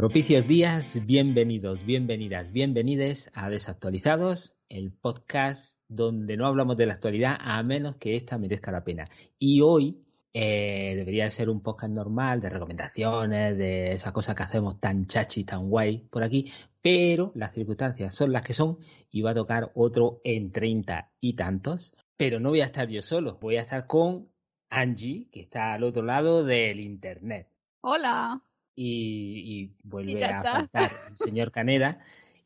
Propicios días, bienvenidos, bienvenidas, bienvenides a Desactualizados, el podcast donde no hablamos de la actualidad a menos que esta merezca la pena. Y hoy eh, debería ser un podcast normal de recomendaciones, de esas cosas que hacemos tan chachi, tan guay por aquí, pero las circunstancias son las que son y va a tocar otro en treinta y tantos. Pero no voy a estar yo solo, voy a estar con Angie, que está al otro lado del internet. Hola y, vuelve a faltar el señor Caneda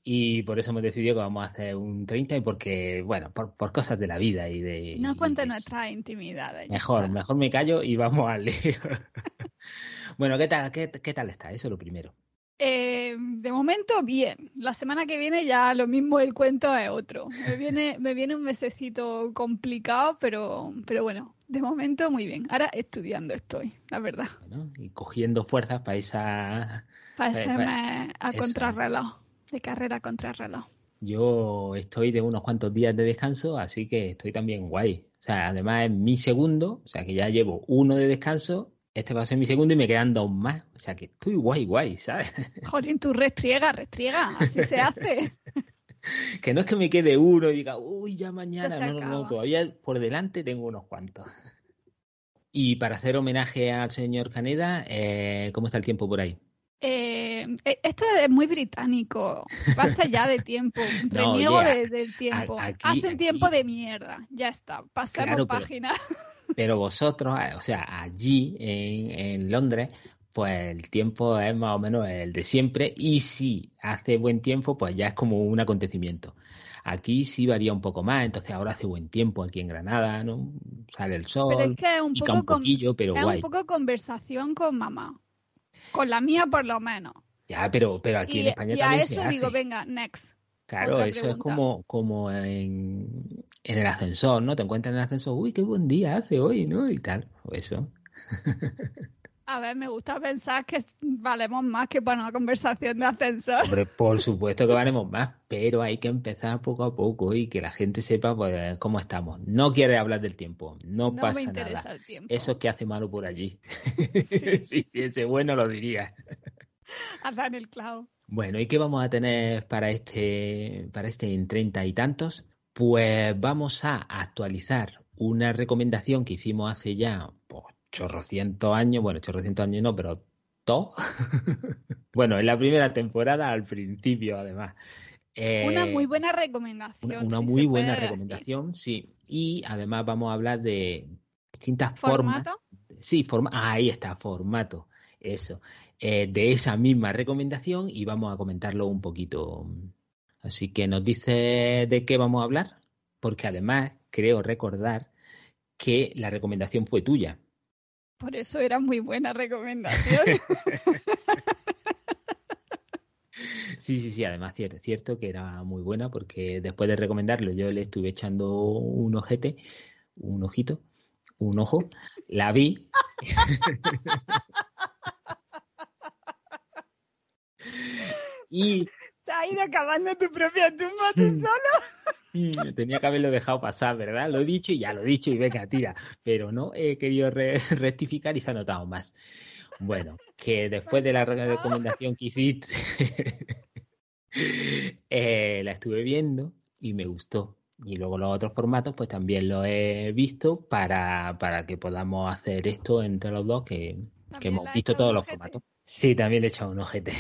y por eso hemos decidido que vamos a hacer un 30 y porque, bueno, por, cosas de la vida y de... No cuenta nuestra intimidad. Mejor, mejor me callo y vamos al lío. bueno, ¿qué tal, qué, tal está? Eso es lo primero. Eh, de momento, bien. La semana que viene ya lo mismo el cuento es otro. Me viene, me viene un mesecito complicado, pero, pero bueno, de momento, muy bien. Ahora estudiando estoy, la verdad. y cogiendo fuerzas para esa... Para ese a contrarreloj, de carrera contrarreloj. Yo estoy de unos cuantos días de descanso, así que estoy también guay. O sea, además es mi segundo, o sea que ya llevo uno de descanso, este va a ser mi segundo y me quedan dos más. O sea que estoy guay, guay, ¿sabes? Jolín, tú restriega, restriega, así se hace. que no es que me quede uno y diga, uy, ya mañana. No, no, no, todavía por delante tengo unos cuantos. Y para hacer homenaje al señor Caneda, eh, ¿cómo está el tiempo por ahí? Eh, e, esto es muy británico. Basta ya de tiempo. Reniego del tiempo. Hace un tiempo de mierda. Ya está. Pasamos página. Pero, vosotros, o sea, allí en, en Londres, pues el tiempo es más o menos el de siempre y si hace buen tiempo, pues ya es como un acontecimiento. Aquí sí varía un poco más, entonces ahora hace buen tiempo aquí en Granada, ¿no? Sale el sol, pero es que es un, poco pero es un poco conversación con mamá, con la mía por lo menos. Ya, pero, pero aquí en España y también a eso digo, venga, next. Claro, eso es como, como en, en el ascensor, ¿no? Te encuentras en el ascensor, uy, qué buen día hace hoy, ¿no? Y tal, o eso. A ver, me gusta pensar que valemos más que para una conversación de ascensor. Hombre, por supuesto que valemos más, pero hay que empezar poco a poco y que la gente sepa pues, cómo estamos. No quiere hablar del tiempo, no, no pasa me interesa nada. El tiempo. Eso es que hace malo por allí. si piense bueno, lo diría. en el clavo. Bueno, ¿y qué vamos a tener para este, para este en treinta y tantos? Pues vamos a actualizar una recomendación que hicimos hace ya pues, chorrocientos años, bueno, chorrocientos años no, pero todo. bueno, en la primera temporada, al principio, además. una muy buena recomendación. Una, muy buena recomendación, sí. Y además vamos a hablar de distintas formas. Sí, forma, ahí está, formato. Eso. Eh, de esa misma recomendación y vamos a comentarlo un poquito. Así que nos dice de qué vamos a hablar, porque además creo recordar que la recomendación fue tuya. Por eso era muy buena recomendación. Sí, sí, sí, además cierto, cierto que era muy buena porque después de recomendarlo yo le estuve echando un ojete, un ojito, un ojo, la vi. y... ¿Te has ido acabando tu propia tumba tú solo? Tenía que haberlo dejado pasar, ¿verdad? Lo he dicho y ya lo he dicho y venga, tira. Pero no he querido rectificar y se ha notado más. Bueno, que después de la recomendación que hiciste, eh, la estuve viendo y me gustó. Y luego los otros formatos, pues también lo he visto para, para que podamos hacer esto entre los dos, que, que hemos visto todos los formatos. Sí, también le he echado un ojete.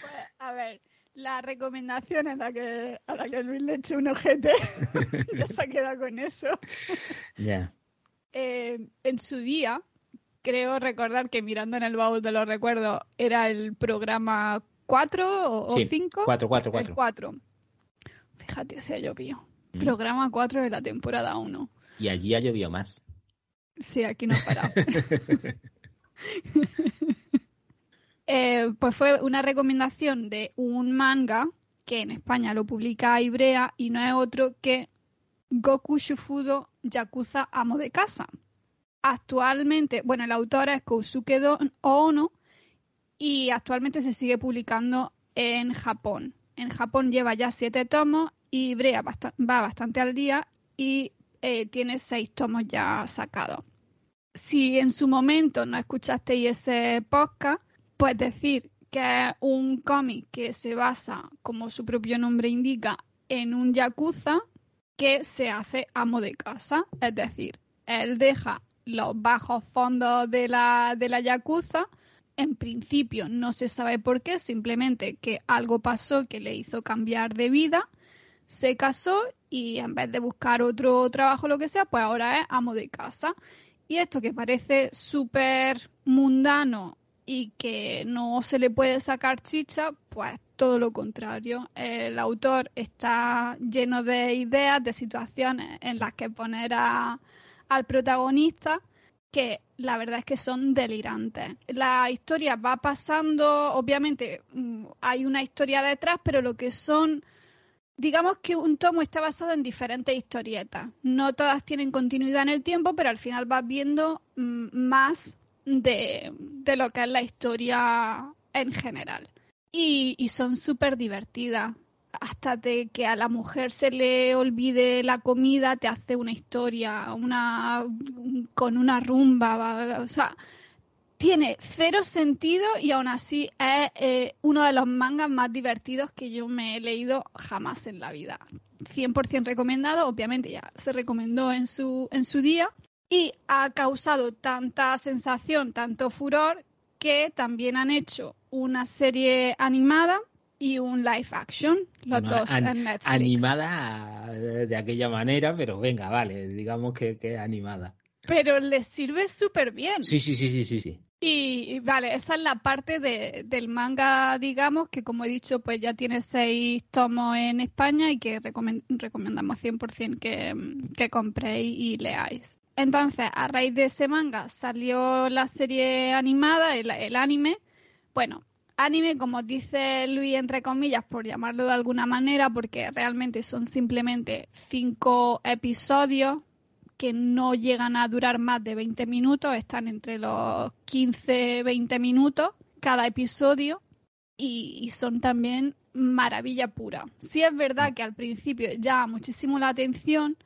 Pues, a ver, la recomendación a la que, a la que Luis le eche un ojete, ya se ha quedado con eso. Ya. Eh, en su día, creo recordar que mirando en el baúl de los recuerdos era el programa 4 o 5. 4, 4, 4. 4. Fíjate, se ha llovido. Mm. Programa 4 de la temporada 1. Y allí ha llovido más. Sí, aquí no ha parado. Eh, pues fue una recomendación de un manga que en España lo publica Ibrea y no es otro que Goku Shufudo Yakuza Amo de Casa. Actualmente, bueno, el autor es Kousuke Ono y actualmente se sigue publicando en Japón. En Japón lleva ya siete tomos y Ibrea va bastante al día y eh, tiene seis tomos ya sacados. si en su momento no escuchasteis ese podcast, pues decir que es un cómic que se basa, como su propio nombre indica, en un yakuza que se hace amo de casa. Es decir, él deja los bajos fondos de la, de la yakuza. En principio no se sabe por qué, simplemente que algo pasó que le hizo cambiar de vida. Se casó y en vez de buscar otro trabajo, lo que sea, pues ahora es amo de casa. Y esto que parece súper mundano y que no se le puede sacar chicha, pues todo lo contrario. El autor está lleno de ideas, de situaciones en las que poner al protagonista que la verdad es que son delirantes. La historia va pasando, obviamente mm, hay una historia detrás, pero lo que son, digamos que un tomo está basado en diferentes historietas. No todas tienen continuidad en el tiempo, pero al final vas viendo mm, más de, lo que es la historia en general. Y, son súper divertidas. Hasta de que a la mujer se le olvide la comida, te hace una historia una, con una rumba. O sea, tiene cero sentido y aún así es eh, uno de los mangas más divertidos que yo me he leído jamás en la vida. 100% recomendado, obviamente ya se recomendó en su, en su día y ha causado tanta sensación, tanto furor, que también han hecho una serie animada y un live action, los dos en Netflix. Animada de aquella manera, pero venga, vale, digamos que, que animada. Pero les sirve súper bien. Sí, sí, sí, sí, sí, sí. Y vale, esa es la parte de, del manga, digamos, que como he dicho, pues ya tiene seis tomos en España y que recomendamos 100% que, que compréis y leáis. Entonces, a raíz de ese manga salió la serie animada, el, anime. Bueno, anime, como dice Luis, entre comillas, por llamarlo de alguna manera, porque realmente son simplemente cinco episodios que no llegan a durar más de 20 minutos, están entre los 15-20 minutos cada episodio y, y, son también maravilla pura. Sí es verdad que al principio llama muchísimo la atención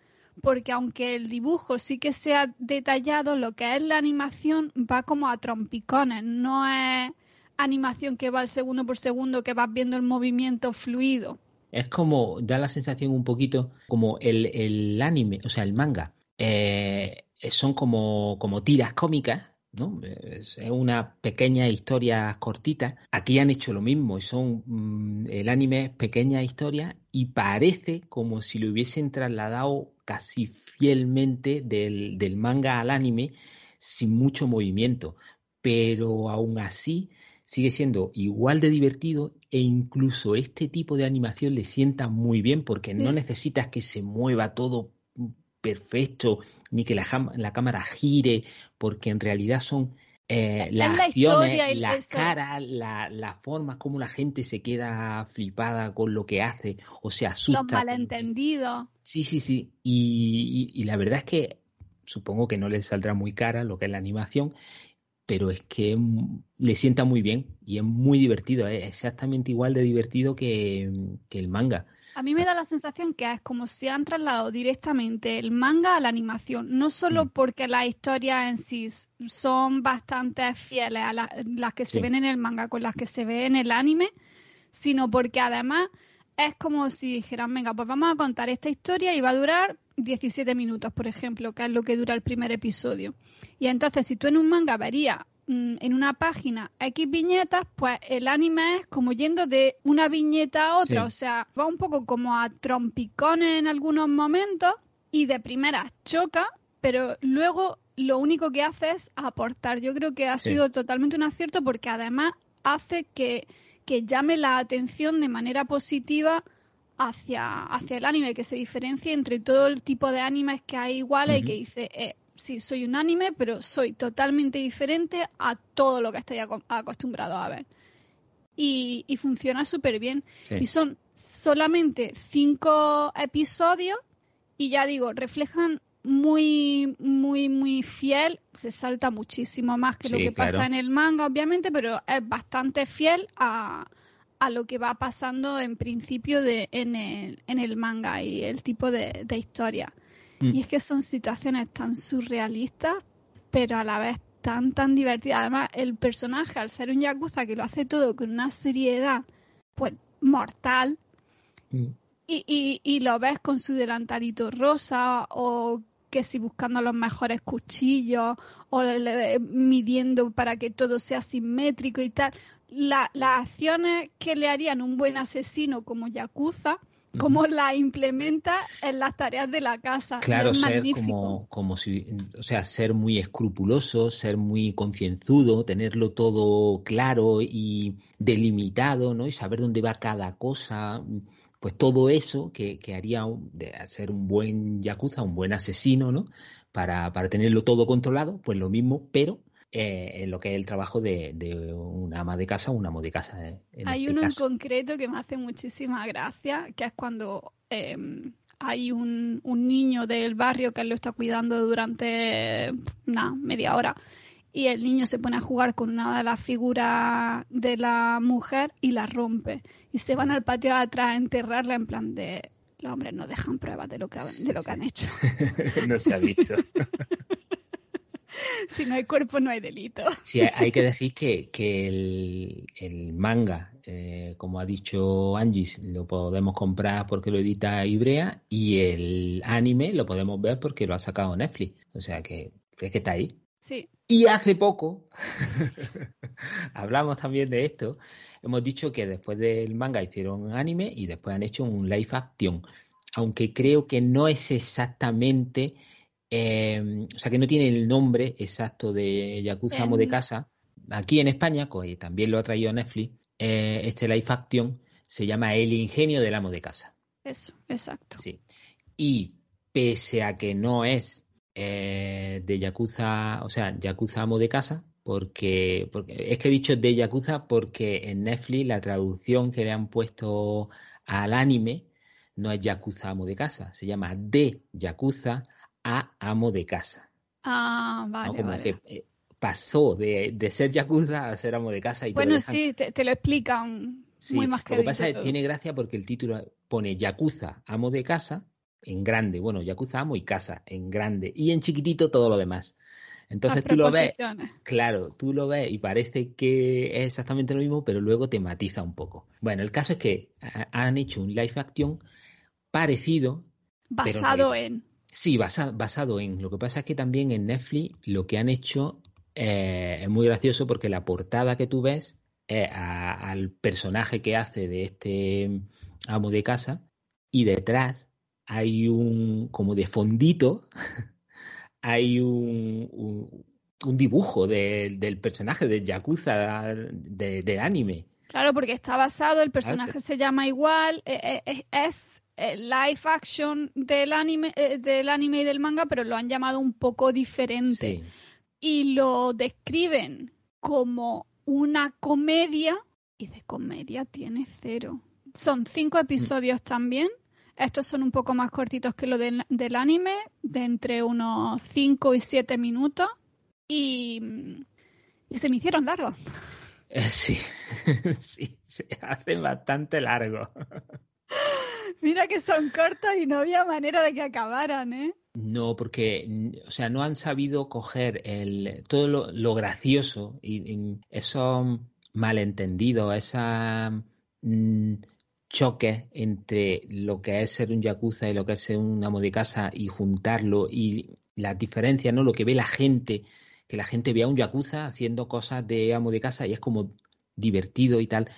porque aunque el dibujo sí que sea detallado, lo que es la animación va como a trompicones, no es animación que va al segundo por segundo, que vas viendo el movimiento fluido. Es como, da la sensación un poquito como el, anime, o sea, el manga. Eh, son como, como tiras cómicas ¿no? Es una pequeña historia cortita. Aquí han hecho lo mismo, son mm, el anime es pequeña historia y parece como si lo hubiesen trasladado casi fielmente del, del manga al anime sin mucho movimiento, pero aún así sigue siendo igual de divertido e incluso este tipo de animación le sienta muy bien porque no necesitas que se mueva todo perfecto, ni que la, la cámara gire, porque en realidad son eh, las la acciones, las caras, la, la, forma como la gente se queda flipada con lo que hace o se asusta. Los malentendidos. Sí, sí, sí. Y, la verdad es que supongo que no le saldrá muy cara lo que es la animación, pero es que le sienta muy bien y es muy divertido, es exactamente igual de divertido que el manga. A mí me da la sensación que es como si han trasladado directamente el manga a la animación, no solo mm. porque las historias en sí son bastante fieles a las que se ven en el manga con las que se ve en el anime, sino porque además es como si dijeran, venga, pues vamos a contar esta historia y va a durar 17 minutos, por ejemplo, que es lo que dura el primer episodio. Y entonces, si tú en un manga verías Mm, en una página X viñetas, pues el anime es como yendo de una viñeta a otra, o sea, va un poco como a trompicones en algunos momentos y de primera choca, pero luego lo único que hace es aportar. Yo creo que ha sido totalmente un acierto porque además hace que, que llame la atención de manera positiva hacia, hacia el anime, que se diferencie entre todo el tipo de animes que hay iguales y que dice, eh, sí, soy un anime, pero soy totalmente diferente a todo lo que estoy acostumbrado a ver. Y, funciona súper bien. Y son solamente cinco episodios y ya digo, reflejan muy, muy, muy fiel. Se salta muchísimo más que lo que pasa en el manga, obviamente, pero es bastante fiel a, a lo que va pasando en principio de, en, el, en el manga y el tipo de, de historia. Mm. Y es que son situaciones tan surrealistas, pero a la vez tan, tan divertida. Además, el personaje, al ser un yakuza que lo hace todo con una seriedad, pues mortal, mm. y, y, y, lo ves con su delantalito rosa o que si buscando los mejores cuchillos o midiendo para que todo sea simétrico y tal. las acciones que le harían un buen asesino como Yakuza, cómo la implementa en las tareas de la casa. Claro, ser como, como si, o sea, ser muy escrupuloso, ser muy concienzudo, tenerlo todo claro y delimitado, ¿no? Y saber dónde va cada cosa pues todo eso que, haría de ser un buen yakuza, un buen asesino, ¿no? Para, tenerlo todo controlado, pues lo mismo, pero eh, en lo que es el trabajo de, una ama de casa o un amo de casa. Eh, hay este uno en concreto que me hace muchísima gracia, que es cuando em, hay un, un, niño del barrio que él lo está cuidando durante una media hora y el niño se pone a jugar con una de las figuras de la mujer y la rompe. Y se van al patio de atrás a enterrarla en plan de los hombres no dejan pruebas de lo que, de lo que han hecho. no se ha visto. si no hay cuerpo, no hay delito. Sí, hay que decir que, el, manga, eh, como ha dicho Angie, lo podemos comprar porque lo edita Ibrea y el anime lo podemos ver porque lo ha sacado Netflix. O sea que es que está ahí. Sí. Y hace poco, hablamos también de esto, hemos dicho que después del manga hicieron un anime y después han hecho un live action, aunque creo que no es exactamente, em, o sea, que no tiene el nombre exacto de Yakuza Amo de Casa. Aquí en España, también lo ha traído Netflix, eh, este live action se llama El ingenio del amo de casa. Eso, exacto. Sí. Y pese a que no es eh, de Yakuza, o sea, Yakuza Amo de Casa, porque, porque es que he dicho de Yakuza porque en Netflix la traducción que le han puesto al anime no es Yakuza Amo de Casa, se llama de Yakuza a Amo de Casa. Ah, vale. Como que eh, pasó de, ser Yakuza a ser Amo de Casa. Y bueno, sí, te, lo explican. muy más que lo que pasa es que tiene gracia porque el título pone Yakuza Amo de Casa en grande. Bueno, Yakuza Amo y Casa en grande. Y en chiquitito todo lo demás. Entonces tú lo ves, claro, tú lo ves y parece que es exactamente lo mismo, pero luego te matiza un poco. Bueno, el caso es que han hecho un live action parecido. Basado en. Sí, basado en. Lo que pasa es que también en Netflix lo que han hecho eh, es muy gracioso porque la portada que tú ves es al personaje que hace de este amo de casa y detrás hay un, como de fondito, hay un, un, dibujo del personaje de Yakuza de, del anime. Claro, porque está basado, el personaje se llama igual, eh, eh, live action del anime, eh, del anime y del manga, pero lo han llamado un poco diferente. Y lo describen como una comedia, y de comedia tiene cero. Son cinco episodios también, estos son un poco más cortitos que lo del, anime, de entre unos 5 y 7 minutos. Y, se me hicieron largos. Eh, sí, sí, se hacen bastante largos. Mira que son cortos y no había manera de que acabaran, ¿eh? No, porque, o sea, no han sabido coger el, todo lo, gracioso y, y, eso malentendido, esa mm, choque entre lo que es ser un yakuza y lo que es ser un amo de casa y juntarlo y las diferencias, ¿no? Lo que ve la gente, que la gente ve a un yakuza haciendo cosas de amo de casa y es como divertido y tal.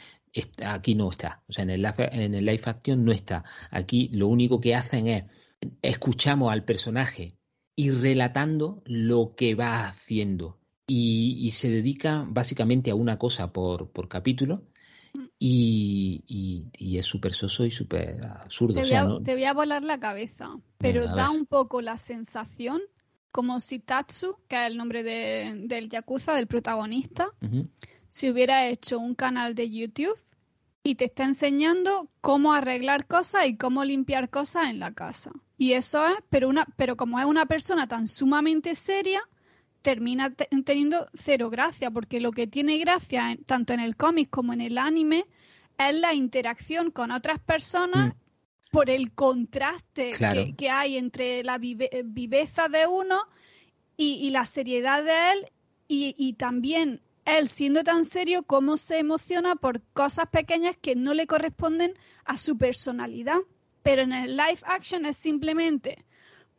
Aquí no está, o sea, en el, en el live action no está. Aquí lo único que hacen es escuchamos al personaje y relatando lo que va haciendo. Y, y se dedica básicamente a una cosa por, por capítulo y, es súper soso y súper absurdo. Te voy, a, volar la cabeza, pero da un poco la sensación como si Tatsu, que es el nombre del Yakuza, del protagonista, si hubiera hecho un canal de YouTube y te está enseñando cómo arreglar cosas y cómo limpiar cosas en la casa. Y eso es, pero, una, pero como es una persona tan sumamente seria, termina teniendo cero gracia, porque lo que tiene gracia tanto en el cómic como en el anime es la interacción con otras personas mm. por el contraste que, hay entre la viveza de uno y, la seriedad de él y, y también él siendo tan serio, cómo se emociona por cosas pequeñas que no le corresponden a su personalidad. Pero en el live action es simplemente,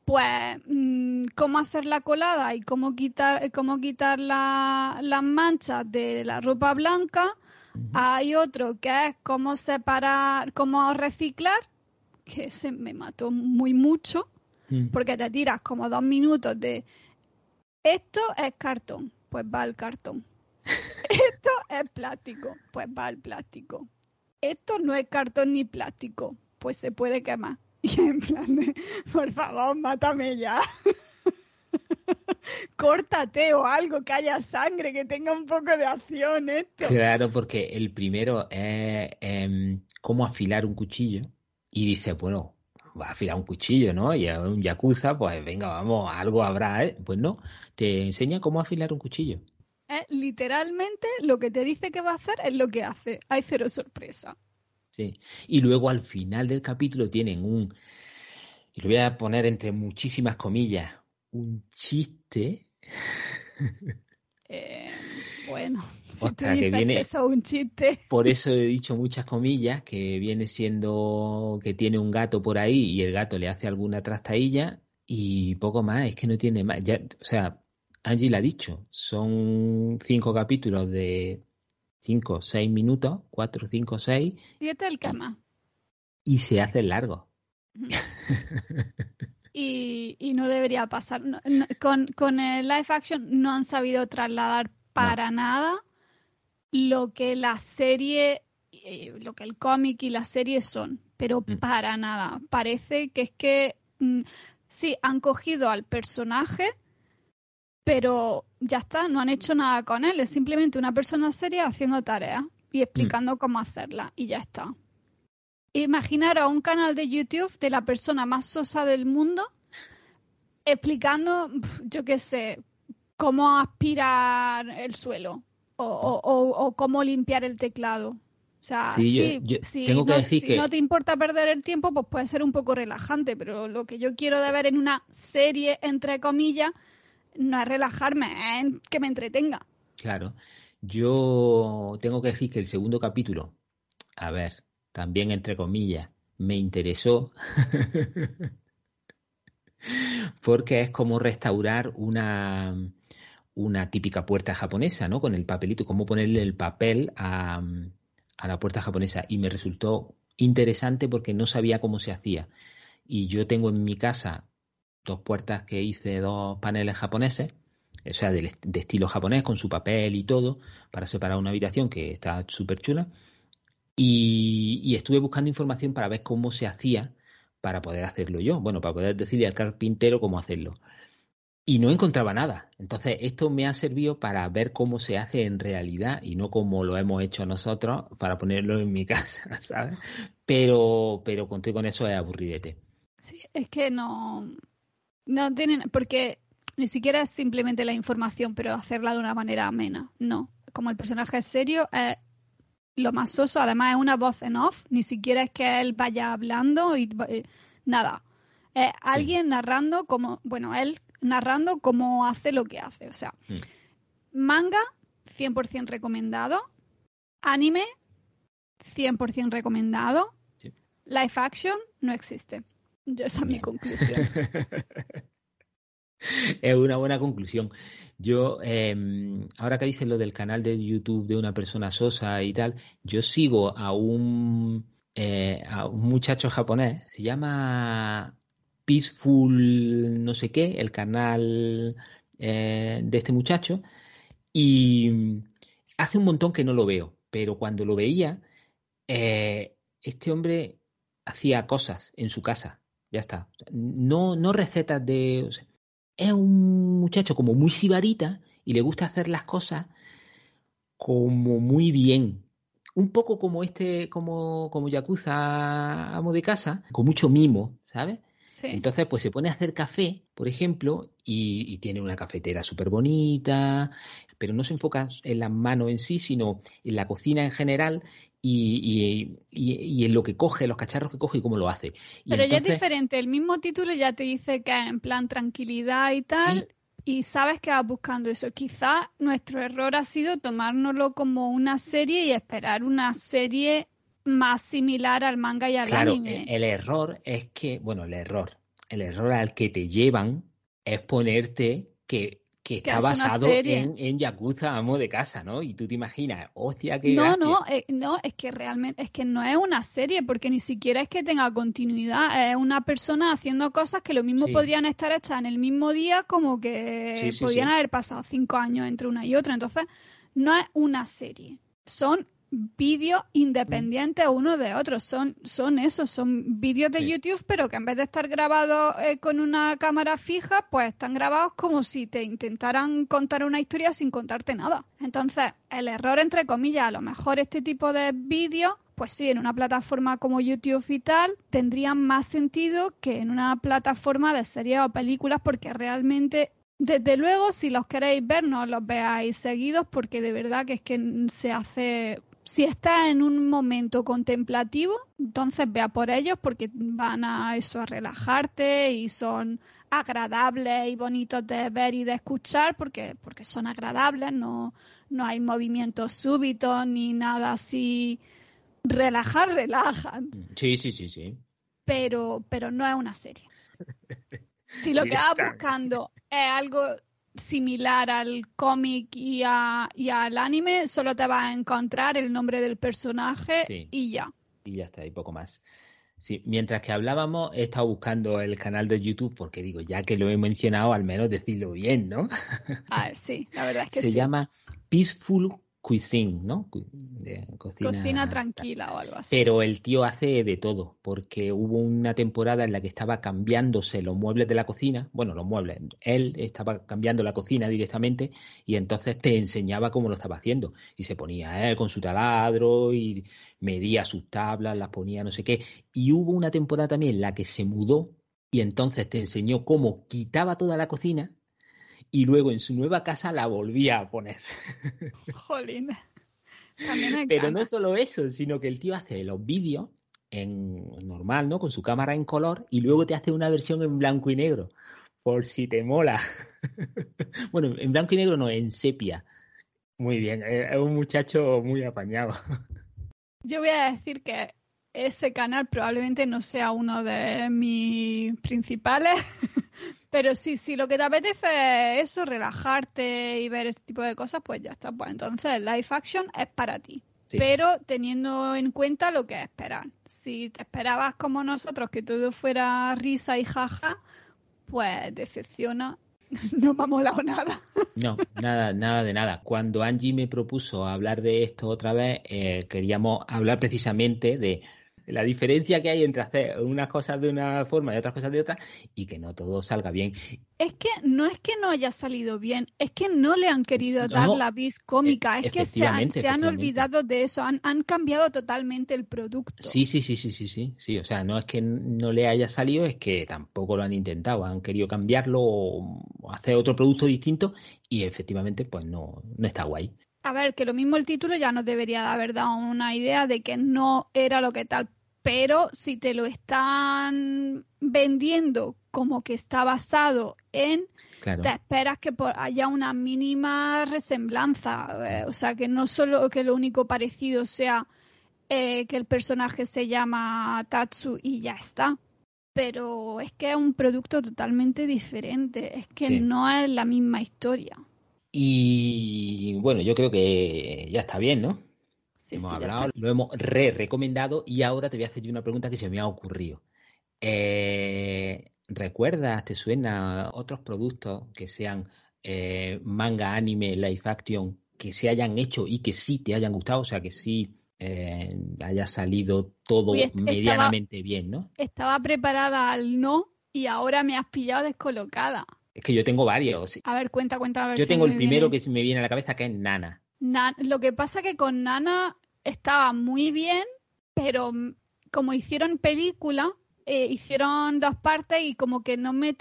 pues, mm, cómo hacer la colada y cómo quitar, cómo quitar las manchas de la ropa blanca. Hay otro que es cómo separar, cómo reciclar, que se me mató muy mucho, porque te tiras como dos minutos de esto es cartón, pues va el cartón. Esto es plástico, pues va el plástico. Esto no es cartón ni plástico, pues se puede quemar. Y en plan de, por favor, mátame ya. Córtate o algo, que haya sangre, que tenga un poco de acción esto. Claro, porque el primero es em, cómo afilar un cuchillo. Y dice, bueno, va a afilar un cuchillo, ¿no? Y a un yakuza, pues venga, vamos, algo habrá, ¿eh? Pues no, te enseña cómo afilar un cuchillo literalmente lo que te dice que va a hacer es lo que hace. Hay cero sorpresa. Sí. Y luego al final del capítulo tienen un, y lo voy a poner entre muchísimas comillas, un chiste. Eh, bueno, si que viene, eso es un chiste. Por eso he dicho muchas comillas, que viene siendo que tiene un gato por ahí y el gato le hace alguna trastadilla y poco más, es que no tiene más. Ya, o sea, Angie la ha dicho, son cinco capítulos de cinco, seis minutos, cuatro, cinco, seis. Siete el cama. Y se hace largo. y, y, no debería pasar. con, con, el live action no han sabido trasladar para nada lo que la serie, eh, lo que el cómic y la serie son, pero mm. para nada. Parece que es que mm, sí, han cogido al personaje pero ya está, no han hecho nada con él, es simplemente una persona seria haciendo tareas y explicando mm. cómo hacerla y ya está. Imaginar a un canal de YouTube de la persona más sosa del mundo explicando, yo qué sé, cómo aspirar el suelo o, cómo limpiar el teclado. O sea, sí, si, no, no te importa perder el tiempo, pues puede ser un poco relajante, pero lo que yo quiero de ver en una serie, entre comillas, no es relajarme, es que me entretenga. Claro. Yo tengo que decir que el segundo capítulo, a ver, también entre comillas, me interesó. porque es como restaurar una, una típica puerta japonesa, ¿no? Con el papelito, cómo ponerle el papel a, a la puerta japonesa. Y me resultó interesante porque no sabía cómo se hacía. Y yo tengo en mi casa dos puertas que hice, dos paneles japoneses, o sea, de, estilo japonés, con su papel y todo, para separar una habitación que está súper chula. Y, estuve buscando información para ver cómo se hacía para poder hacerlo yo. Bueno, para poder decirle al carpintero cómo hacerlo. Y no encontraba nada. Entonces, esto me ha servido para ver cómo se hace en realidad y no como lo hemos hecho nosotros para ponerlo en mi casa, ¿sabes? Pero, pero conté con eso es aburridete. Sí, es que no, no tienen, porque ni siquiera es simplemente la información, pero hacerla de una manera amena. No, como el personaje es serio, es lo más soso. Además es una voz en off, ni siquiera es que él vaya hablando y eh, nada. Es alguien narrando como, bueno, él narrando cómo hace lo que hace. O sea, mm. manga, 100% recomendado. Anime, 100% recomendado. Live action, no existe. Esa es mi conclusión. es una buena conclusión. Yo, em, ahora que dices lo del canal de YouTube de una persona sosa y tal, yo sigo a un, eh, a un muchacho japonés, se llama Peaceful no sé qué, el canal eh, de este muchacho, y hace un montón que no lo veo, pero cuando lo veía, eh, este hombre hacía cosas en su casa ya está. No, no recetas de. es un muchacho como muy sibarita y le gusta hacer las cosas como muy bien. Un poco como este, como, como Yakuza amo de casa, con mucho mimo, ¿sabes? Entonces, pues se pone a hacer café, por ejemplo, y, tiene una cafetera súper bonita, pero no se enfoca en las manos en sí, sino en la cocina en general y, en lo que coge, los cacharros que coge y cómo lo hace. pero ya es diferente, el mismo título ya te dice que en plan tranquilidad y tal, y sabes que vas buscando eso. Quizá nuestro error ha sido tomárnoslo como una serie y esperar una serie más similar al manga y al claro, anime. El, el error es que, bueno, el error, el error al que te llevan es ponerte que que está basado en, en, Yakuza Amo de Casa, ¿no? Y tú te imaginas, hostia, que. No, no, eh, no, es que realmente, es que no es una serie, porque ni siquiera es que tenga continuidad, es una persona haciendo cosas que lo mismo podrían estar hechas en el mismo día, como que podrían haber pasado cinco años entre una y otra. Entonces, no es una serie. Son vídeos independientes uno de otro. Son, son esos, son vídeos de YouTube, pero que en vez de estar grabados eh, con una cámara fija, pues están grabados como si te intentaran contar una historia sin contarte nada. Entonces, el error, entre comillas, a lo mejor este tipo de vídeos pues sí, en una plataforma como YouTube y tal, tendrían más sentido que en una plataforma de series o películas, porque realmente desde luego, si los queréis ver, no los veáis seguidos porque de verdad que es que se hace si estás en un momento contemplativo, entonces vea por ellos porque van a eso a relajarte y son agradables y bonitos de ver y de escuchar porque, porque son agradables, no, no hay movimientos súbitos ni nada así. Relajar, relajan. Sí, sí, sí, sí. Pero, pero no es una serie. Si lo que vas buscando es algo similar al cómic y, y, al anime, solo te va a encontrar el nombre del personaje y ya. Y ya está, y poco más. Sí, mientras que hablábamos, he estado buscando el canal de YouTube porque digo, ya que lo he mencionado, al menos decirlo bien, ¿no? Ah, sí, la verdad es que Se llama Peaceful cuisine, ¿no? cocina, tranquila o algo así. Pero el tío hace de todo, porque hubo una temporada en la que estaba cambiándose los muebles de la cocina, bueno, los muebles, él estaba cambiando la cocina directamente y entonces te enseñaba cómo lo estaba haciendo. Y se ponía él con su taladro y medía sus tablas, las ponía no sé qué. Y hubo una temporada también en la que se mudó y entonces te enseñó cómo quitaba toda la cocina y luego en su nueva casa la volvía a poner. Jolín. Pero no solo eso, sino que el tío hace los vídeos en normal, ¿no? Con su cámara en color y luego te hace una versión en blanco y negro, por si te mola. bueno, en blanco y negro no, en sepia. Muy bien, es un muchacho muy apañado. Yo voy a decir que ese canal probablemente no sea uno de mis principales, pero sí, si lo que te apetece es eso, relajarte y ver este tipo de cosas, pues ya está. Pues entonces Live Action es para ti. Pero teniendo en cuenta lo que esperas. Si te esperabas como nosotros que todo fuera risa y jaja, pues decepciona. No me ha molado nada. No, nada, nada de nada. Cuando Angie me propuso hablar de esto otra vez, eh, queríamos hablar precisamente de la diferencia que hay entre hacer unas cosas de una forma y otras cosas de otra y que no todo salga bien. Es que no es que no haya salido bien, es que no le han querido dar la vis cómica, es que se han, se han, olvidado de eso, han, han, cambiado totalmente el producto. Sí, sí, sí, sí, sí, sí, sí, o sea, no es que no le haya salido, es que tampoco lo han intentado, han querido cambiarlo o hacer otro producto distinto y efectivamente pues no, no está guay. A ver, que lo mismo el título ya nos debería haber dado una idea de que no era lo que tal, pero si te lo están vendiendo como que está basado en, te esperas que haya una mínima resemblanza, eh, o sea, que no solo que lo único parecido sea eh, que el personaje se llama Tatsu y ya está, pero es que es un producto totalmente diferente, es que no es la misma historia. Y bueno, yo creo que ya está bien, ¿no? Hemos hablado, lo hemos re-recomendado y ahora te voy a hacer yo una pregunta que se me ha ocurrido. Eh, ¿Recuerdas, te suena otros productos que sean eh, manga, anime, live action, que se hayan hecho y que sí te hayan gustado? O sea, que sí eh, haya salido todo medianamente bien, ¿no? Estaba preparada al no y ahora me has pillado descolocada. Es que yo tengo varios. A ver, cuenta, cuenta. A ver yo tengo el primero que se me viene a la cabeza, que es Nana lo que pasa que con Nana estaba muy bien, pero como hicieron película, eh, hicieron dos partes y como que no me...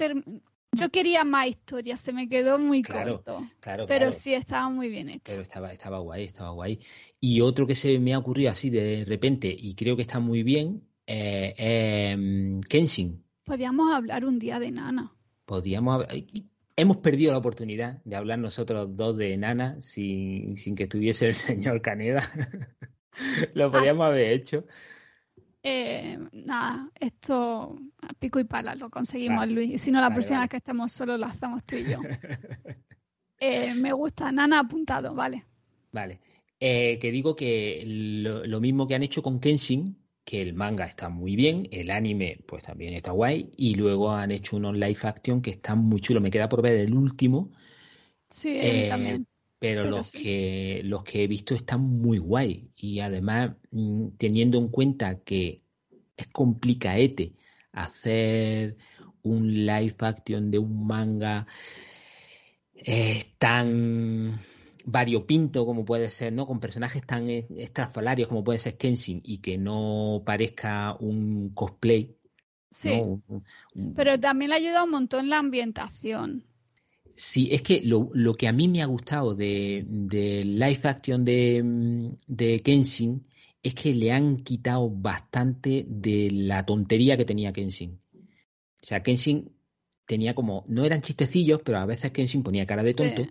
Yo quería más historia, se me quedó muy corto. Claro, pero sí estaba muy bien hecho. Pero estaba, estaba guay, estaba guay. Y otro que se me ha ocurrido así de repente, y creo que está muy bien, eh, Kenshin. Podríamos hablar un día de Nana. Podríamos hablar hemos perdido la oportunidad de hablar nosotros dos de Nana sin, sin que estuviese el señor Caneda. Lo podríamos haber hecho. Eh, nada, esto a pico y pala lo conseguimos, Luis. Y si no, la próxima vez que estemos solo lo hacemos tú y yo. Eh, me gusta, Nana apuntado, vale. Vale. Eh, que digo que lo, mismo que han hecho con Kenshin, que el manga está muy bien, el anime pues también está guay, y luego han hecho unos live action que están muy chulos. Me queda por ver el último. Sí, también. Pero, los, que, los que he visto están muy guay. Y además, mm, teniendo en cuenta que es complicaete hacer un live action de un manga eh, tan variopinto como puede ser, ¿no? Con personajes tan extrafalarios como puede ser Kenshin y que no parezca un cosplay. Sí. Pero también le ayuda un montón la ambientación. Sí, es que lo, lo que a mí me ha gustado de, de live action de, de Kenshin es que le han quitado bastante de la tontería que tenía Kenshin. O sea, Kenshin tenía como, no eran chistecillos, pero a veces Kenshin ponía cara de tonto.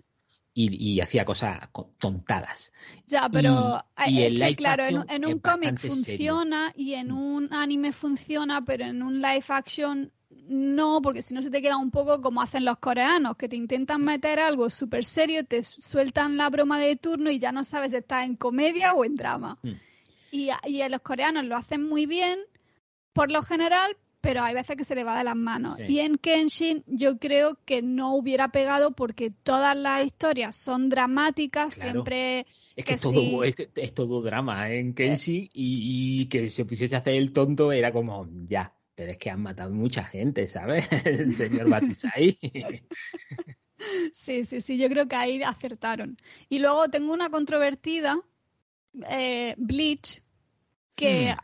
Y, hacía cosas tontadas. Ya, pero y, el claro, en, un cómic funciona y en un anime funciona, pero en un live action no, porque si no se te queda un poco como hacen los coreanos, que te intentan meter algo súper serio, te sueltan la broma de turno y ya no sabes si estás en comedia o en drama. Mm. Y, y los coreanos lo hacen muy bien, por lo general, pero hay veces que se le va de las manos. Y en Kenshin yo creo que no hubiera pegado porque todas las historias son dramáticas, siempre... Es que, es, todo, es, todo drama ¿eh? en Kenshin y, que se pusiese a hacer el tonto era como, ya, pero es que han matado mucha gente, ¿sabes? El señor Batisai. sí, sí, sí, yo creo que ahí acertaron. Y luego tengo una controvertida, eh, Bleach, que... Hmm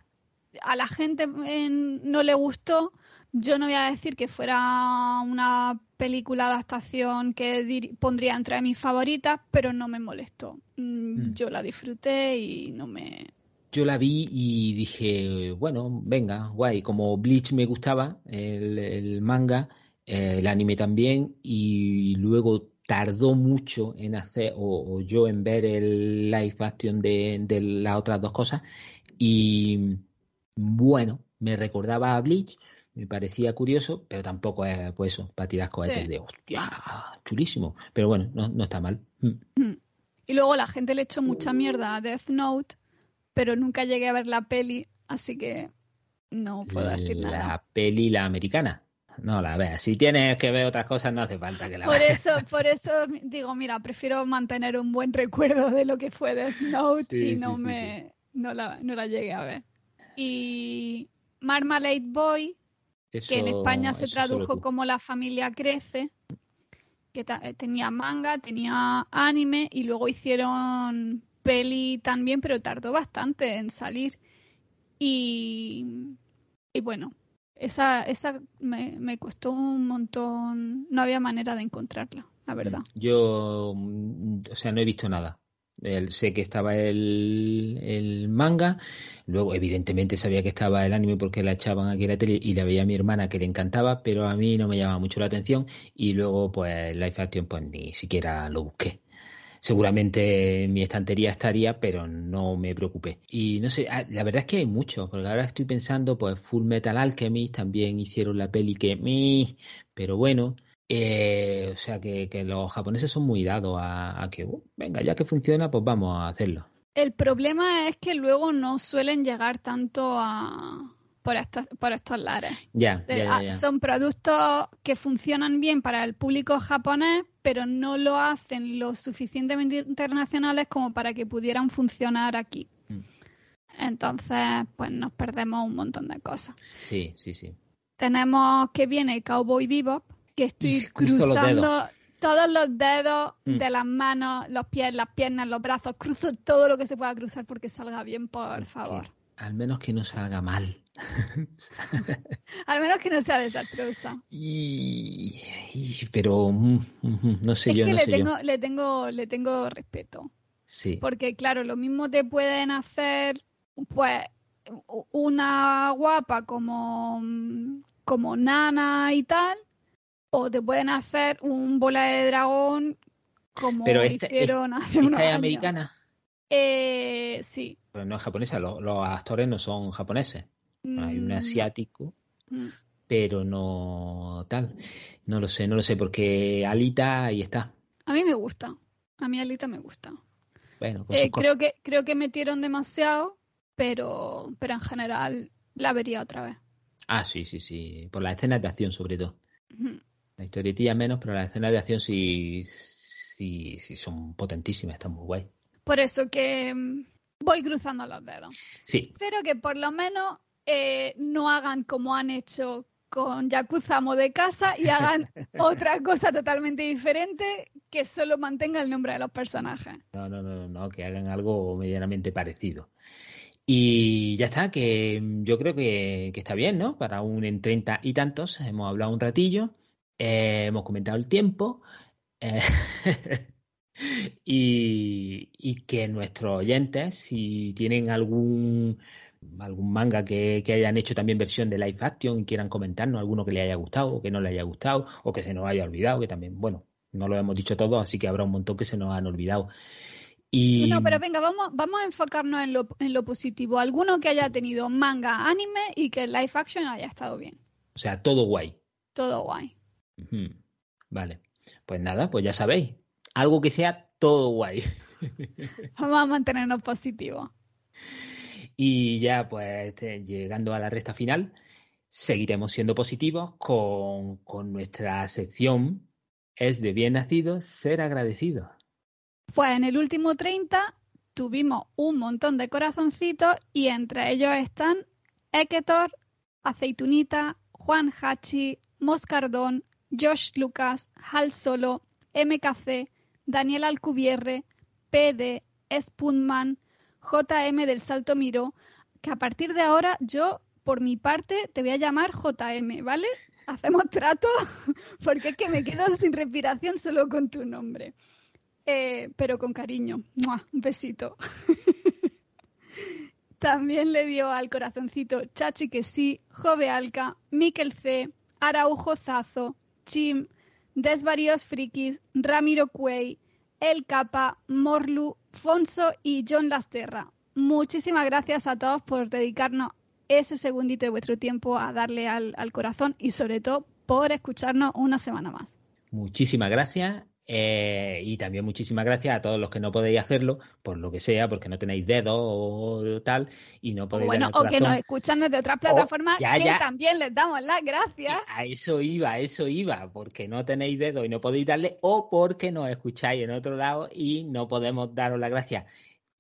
a la gente no le gustó, yo no voy a decir que fuera una película adaptación que pondría entre mis favoritas, pero no me molestó. Mm, mm. Yo la disfruté y no me... Yo la vi y dije, bueno, venga, guay. Como Bleach me gustaba, el, manga, eh, el anime también, y luego tardó mucho en hacer, o, yo en ver el live action de, de las otras dos cosas, y bueno, me recordaba a Bleach, me parecía curioso, pero tampoco es pues eso, para tirar cohetes de hostia, chulísimo. Pero bueno, no, está mal. Mm. Mm. Y luego la gente le echó mucha mierda a Death Note, pero nunca llegué a ver la peli, así que no puedo decir nada. La peli, la americana. No la veas. Si tienes que ver otras cosas, no hace falta que la por Eso, por eso digo, mira, prefiero mantener un buen recuerdo de lo que fue Death Note y no me no la, no la llegué a ver y Marmalade Boy, que en España se tradujo como La familia crece, que eh, tenía manga, tenía anime y luego hicieron peli también, pero tardó bastante en salir. Y, y bueno, esa, esa me, me, costó un montón, no había manera de encontrarla, la verdad. Yo, mm, o sea, no he visto nada sé que estaba el, manga, luego evidentemente sabía que estaba el anime porque la echaban aquí en la tele y la veía a mi hermana que le encantaba, pero a mí no me llamaba mucho la atención y luego pues Life Action pues ni siquiera lo busqué. Seguramente en mi estantería estaría, pero no me preocupé. Y no sé, ah, la verdad es que hay muchos, porque ahora estoy pensando, pues Full Metal Alchemist también hicieron la peli que, pero bueno, eh, o sea que, los japoneses son muy dados a, que, uh, venga, ya que funciona, pues vamos a hacerlo. El problema es que luego no suelen llegar tanto a por estos, por estos lares. Ya, ah, Son productos que funcionan bien para el público japonés, pero no lo hacen lo suficientemente internacionales como para que pudieran funcionar aquí. Mm. Entonces, pues nos perdemos un montón de cosas. Sí, sí, sí. Tenemos que viene Cowboy Bebop, que estoy cruzando todos los dedos mm. de las manos, los pies, las piernas, los brazos, cruzo todo lo que se pueda cruzar porque salga bien, por favor. al menos que no salga mal. al menos que no sea desastrosa. Y, pero mm, mm, no sé yo. Que no le, sé tengo, le tengo, le tengo respeto. Sí. Porque claro, lo mismo te pueden hacer, pues, una guapa como, como Nana y tal, o te pueden hacer un bola de dragón como Pero este, hicieron hace ¿Esta unos es años. americana? Eh, sí. Pues no es japonesa, los, los actores no son japoneses. Hay un Mm, asiático, mm. pero no tal. No lo sé, no lo sé, porque Alita ahí está. A mí me gusta. A mí Alita me gusta. Bueno, Eh, creo que creo que metieron demasiado, pero pero en general la vería otra vez. Ah, sí, sí, sí. Por las escenas de acción, sobre todo. Ujú. La historietilla menos, pero las escenas de acción sí, sí, sí son potentísimas, están muy guay. Por eso que mm, voy cruzando los dedos. Sí, Espero que por lo menos eh, no hagan como han hecho con Yakuza de Casa y hagan otra cosa totalmente diferente que solo mantenga el nombre de los personajes. no, no, no, no, que hagan algo medianamente parecido. Y ya está, que yo creo que, que está bien, ¿no? Para un en treinta y tantos, hemos hablado un ratillo, eh, hemos comentado el tiempo, eh, y, y que nuestros oyentes, si tienen algún, algún manga que, que hayan hecho también versión de live action y quieran comentarnos alguno que les haya gustado o que no les haya gustado o que se nos haya olvidado, que también, bueno, no lo hemos dicho todo, así que habrá un montón que se nos han olvidado. Y No, pero venga, vamos, vamos a enfocarnos en lo, en lo positivo. Alguno que haya tenido manga, anime y que el live action haya estado bien. o sea, todo guay. Todo guay. Vale. Pues nada, pues ya sabéis. Algo que sea todo guay. Vamos a mantenernos positivos. Y ya, pues, este, llegando a la recta final, seguiremos siendo positivos con, con nuestra sección Es de bien nacido ser agradecido. Pues en el último 30 tuvimos un montón de corazoncitos y entre ellos están Eketor, Aceitunita, Juan Hachi, Moscardón, Josh Lucas, Hal Solo, MKC, Daniel Alcubierre, PD, Spunman, JM del Salto Miró, que a partir de ahora yo, por mi parte, te voy a llamar JM, ¿vale? Hacemos trato porque es que me quedo sin respiración solo con tu nombre. Eh, pero con cariño. ¡Mua! Un besito. También le dio al corazoncito Chachi que sí, Jove Alca, Miquel C, Araujo Zazo, Chim, Desvaríos Frikis, Ramiro Cuey, El Capa, Morlu, Fonso y John Lasterra. Muchísimas gracias a todos por dedicarnos ese segundito de vuestro tiempo a darle al, al corazón y sobre todo por escucharnos una semana más. Muchísimas gracias. Eh, y también muchísimas gracias a todos los que no podéis hacerlo, por lo que sea, porque no tenéis dedos o tal, y no podéis Bueno, o que nos escuchan desde otras plataformas ya, que ya. también les damos las gracias. A eso iba, a eso iba, porque no tenéis dedos y no podéis darle, o porque nos escucháis en otro lado y no podemos daros las gracias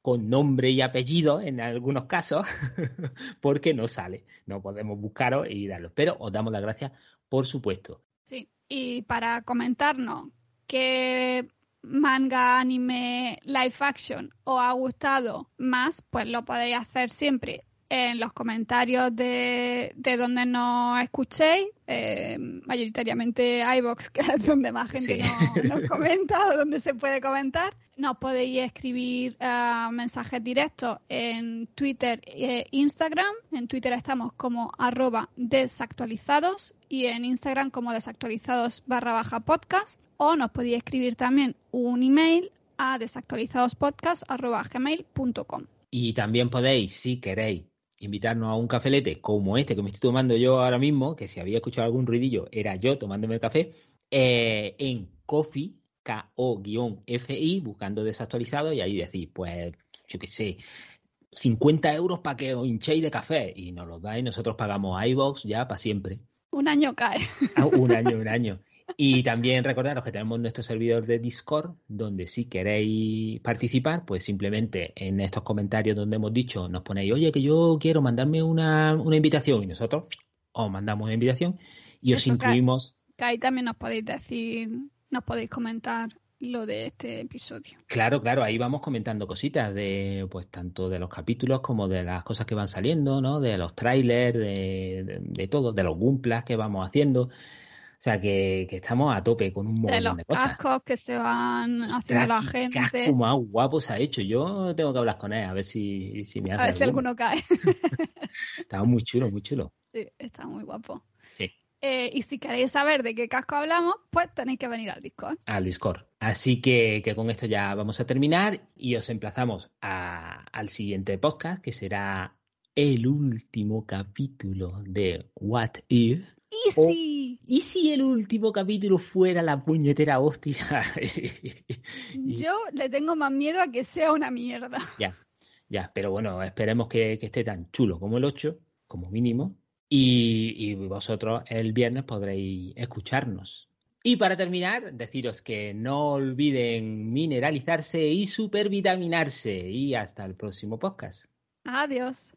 con nombre y apellido en algunos casos, porque no sale. No podemos buscaros y darlos. Pero os damos las gracias, por supuesto. Sí, y para comentarnos qué manga, anime, live action os ha gustado más, pues lo podéis hacer siempre en los comentarios de, de donde nos escuchéis, eh, mayoritariamente iBox, que es donde más gente Sí. nos, nos comenta o donde se puede comentar. Nos podéis escribir eh, mensajes directos en Twitter e Instagram. En Twitter estamos como arroba desactualizados y en Instagram como desactualizados barra baja podcast. O nos podéis escribir también un email a desactualizadospodcast arroba gmail.com. Y también podéis, si queréis, invitarnos a un cafelete como este que me estoy tomando yo ahora mismo, que si había escuchado algún ruidillo era yo tomándome el café, eh, en Coffee, K-O-F-I, buscando desactualizado, y ahí decís, pues, yo qué sé, 50 euros para que os hinchéis de café, y nos los dais, nosotros pagamos iBox ya para siempre. Un año cae. Ah, un año, un año. Y también recordaros que tenemos nuestro servidor de Discord, donde si queréis participar, pues simplemente en estos comentarios donde hemos dicho, nos ponéis, oye, que yo quiero mandarme una, una invitación, y nosotros os mandamos una invitación y os Eso, incluimos, Que ahí también nos podéis decir, nos podéis comentar lo de este episodio. claro, claro, ahí vamos comentando cositas de, pues tanto de los capítulos como de las cosas que van saliendo, ¿no? De los trailers, de, de, de todo, de los gumplas que vamos haciendo. O sea que, que estamos a tope con un De montón los de cosas. cascos que se van haciendo la gente. casco más guapo se ha hecho. Yo tengo que hablar con él a ver si, si me hace A ver si alguno. alguno cae. Estaba muy chulo, muy chulo. Sí, está muy guapo. Sí. Eh, y si queréis saber de qué casco hablamos, pues tenéis que venir al Discord. Al Discord. Así que, con esto ya vamos a terminar y os emplazamos al siguiente podcast, que será el último capítulo de What If. ¿Y si? ¿Y si el último capítulo fuera la puñetera hostia? Yo le tengo más miedo a que sea una mierda. Ya, ya, pero bueno, esperemos que, esté tan chulo como el 8, como mínimo. Y, vosotros el viernes podréis escucharnos. Y para terminar, deciros que no olviden mineralizarse y supervitaminarse. Y hasta el próximo podcast. Adiós.